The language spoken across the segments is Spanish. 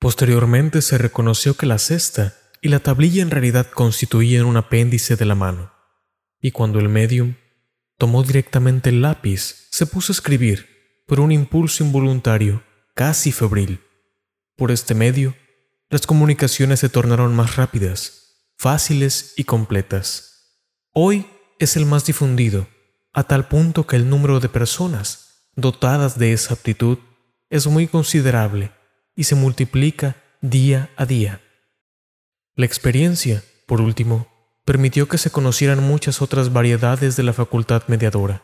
Posteriormente se reconoció que la cesta y la tablilla en realidad constituían un apéndice de la mano, y cuando el medium tomó directamente el lápiz, se puso a escribir por un impulso involuntario, casi febril. Por este medio, las comunicaciones se tornaron más rápidas, fáciles y completas. Hoy es el más difundido, a tal punto que el número de personas dotadas de esa aptitud es muy considerable y se multiplica día a día. La experiencia, por último, permitió que se conocieran muchas otras variedades de la facultad mediadora,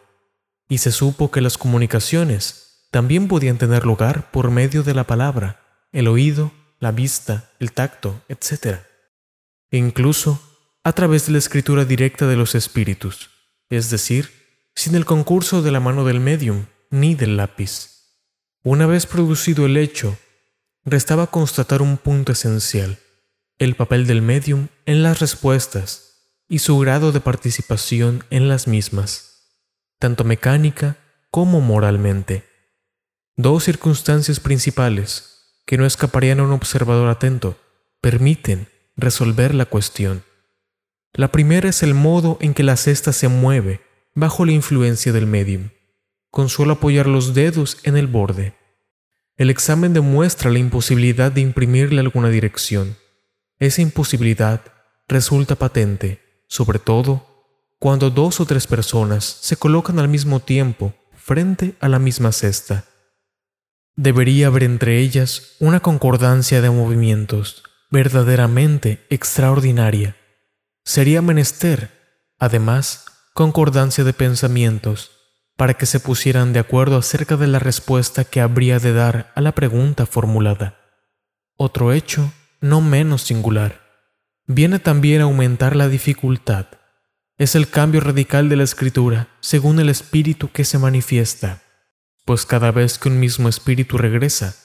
y se supo que las comunicaciones también podían tener lugar por medio de la palabra, el oído, la vista, el tacto, etc. E incluso a través de la escritura directa de los espíritus, es decir, sin el concurso de la mano del medium ni del lápiz. Una vez producido el hecho, restaba constatar un punto esencial, el papel del medium en las respuestas y su grado de participación en las mismas, tanto mecánica como moralmente. Dos circunstancias principales que no escaparían a un observador atento permiten resolver la cuestión. La primera es el modo en que la cesta se mueve bajo la influencia del medium, con solo apoyar los dedos en el borde. El examen demuestra la imposibilidad de imprimirle alguna dirección esa imposibilidad resulta patente, sobre todo cuando dos o tres personas se colocan al mismo tiempo frente a la misma cesta. Debería haber entre ellas una concordancia de movimientos verdaderamente extraordinaria. Sería menester, además, concordancia de pensamientos para que se pusieran de acuerdo acerca de la respuesta que habría de dar a la pregunta formulada. Otro hecho no menos singular. Viene también a aumentar la dificultad. Es el cambio radical de la escritura según el espíritu que se manifiesta, pues cada vez que un mismo espíritu regresa,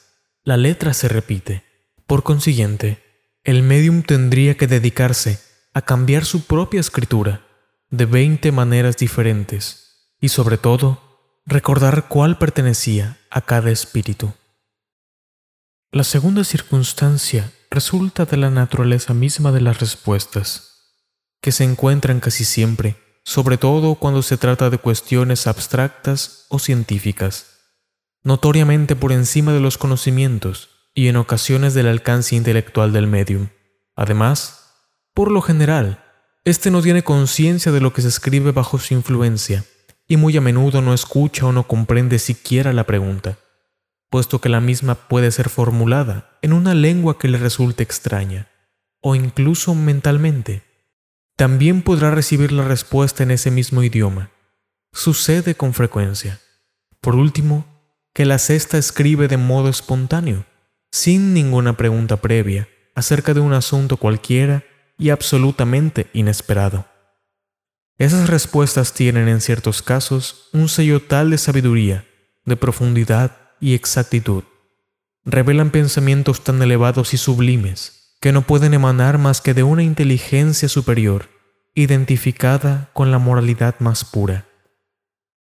la letra se repite. Por consiguiente, el medium tendría que dedicarse a cambiar su propia escritura de veinte maneras diferentes y sobre todo recordar cuál pertenecía a cada espíritu. La segunda circunstancia resulta de la naturaleza misma de las respuestas, que se encuentran casi siempre, sobre todo cuando se trata de cuestiones abstractas o científicas, notoriamente por encima de los conocimientos y en ocasiones del alcance intelectual del medium. Además, por lo general, éste no tiene conciencia de lo que se escribe bajo su influencia y muy a menudo no escucha o no comprende siquiera la pregunta puesto que la misma puede ser formulada en una lengua que le resulte extraña, o incluso mentalmente. También podrá recibir la respuesta en ese mismo idioma. Sucede con frecuencia. Por último, que la cesta escribe de modo espontáneo, sin ninguna pregunta previa, acerca de un asunto cualquiera y absolutamente inesperado. Esas respuestas tienen en ciertos casos un sello tal de sabiduría, de profundidad y exactitud. Revelan pensamientos tan elevados y sublimes que no pueden emanar más que de una inteligencia superior, identificada con la moralidad más pura.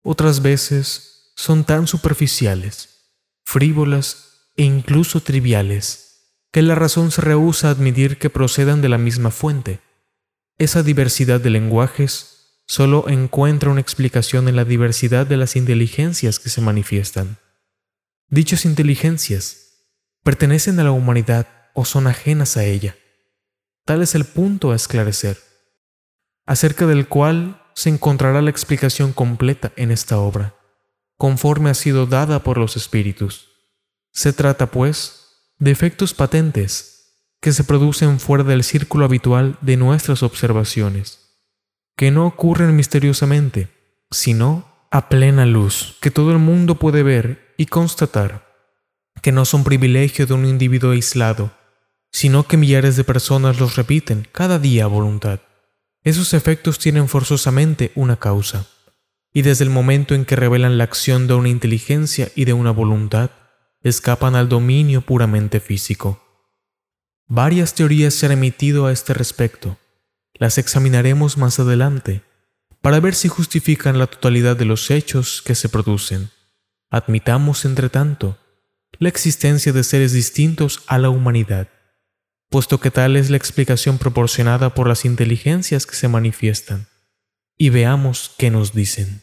Otras veces son tan superficiales, frívolas e incluso triviales, que la razón se rehúsa a admitir que procedan de la misma fuente. Esa diversidad de lenguajes solo encuentra una explicación en la diversidad de las inteligencias que se manifiestan. Dichas inteligencias pertenecen a la humanidad o son ajenas a ella. Tal es el punto a esclarecer, acerca del cual se encontrará la explicación completa en esta obra, conforme ha sido dada por los espíritus. Se trata, pues, de efectos patentes que se producen fuera del círculo habitual de nuestras observaciones, que no ocurren misteriosamente, sino a plena luz, que todo el mundo puede ver y constatar que no son privilegio de un individuo aislado, sino que millares de personas los repiten cada día a voluntad. Esos efectos tienen forzosamente una causa, y desde el momento en que revelan la acción de una inteligencia y de una voluntad, escapan al dominio puramente físico. Varias teorías se han emitido a este respecto. Las examinaremos más adelante para ver si justifican la totalidad de los hechos que se producen. Admitamos, entre tanto, la existencia de seres distintos a la humanidad, puesto que tal es la explicación proporcionada por las inteligencias que se manifiestan. Y veamos qué nos dicen.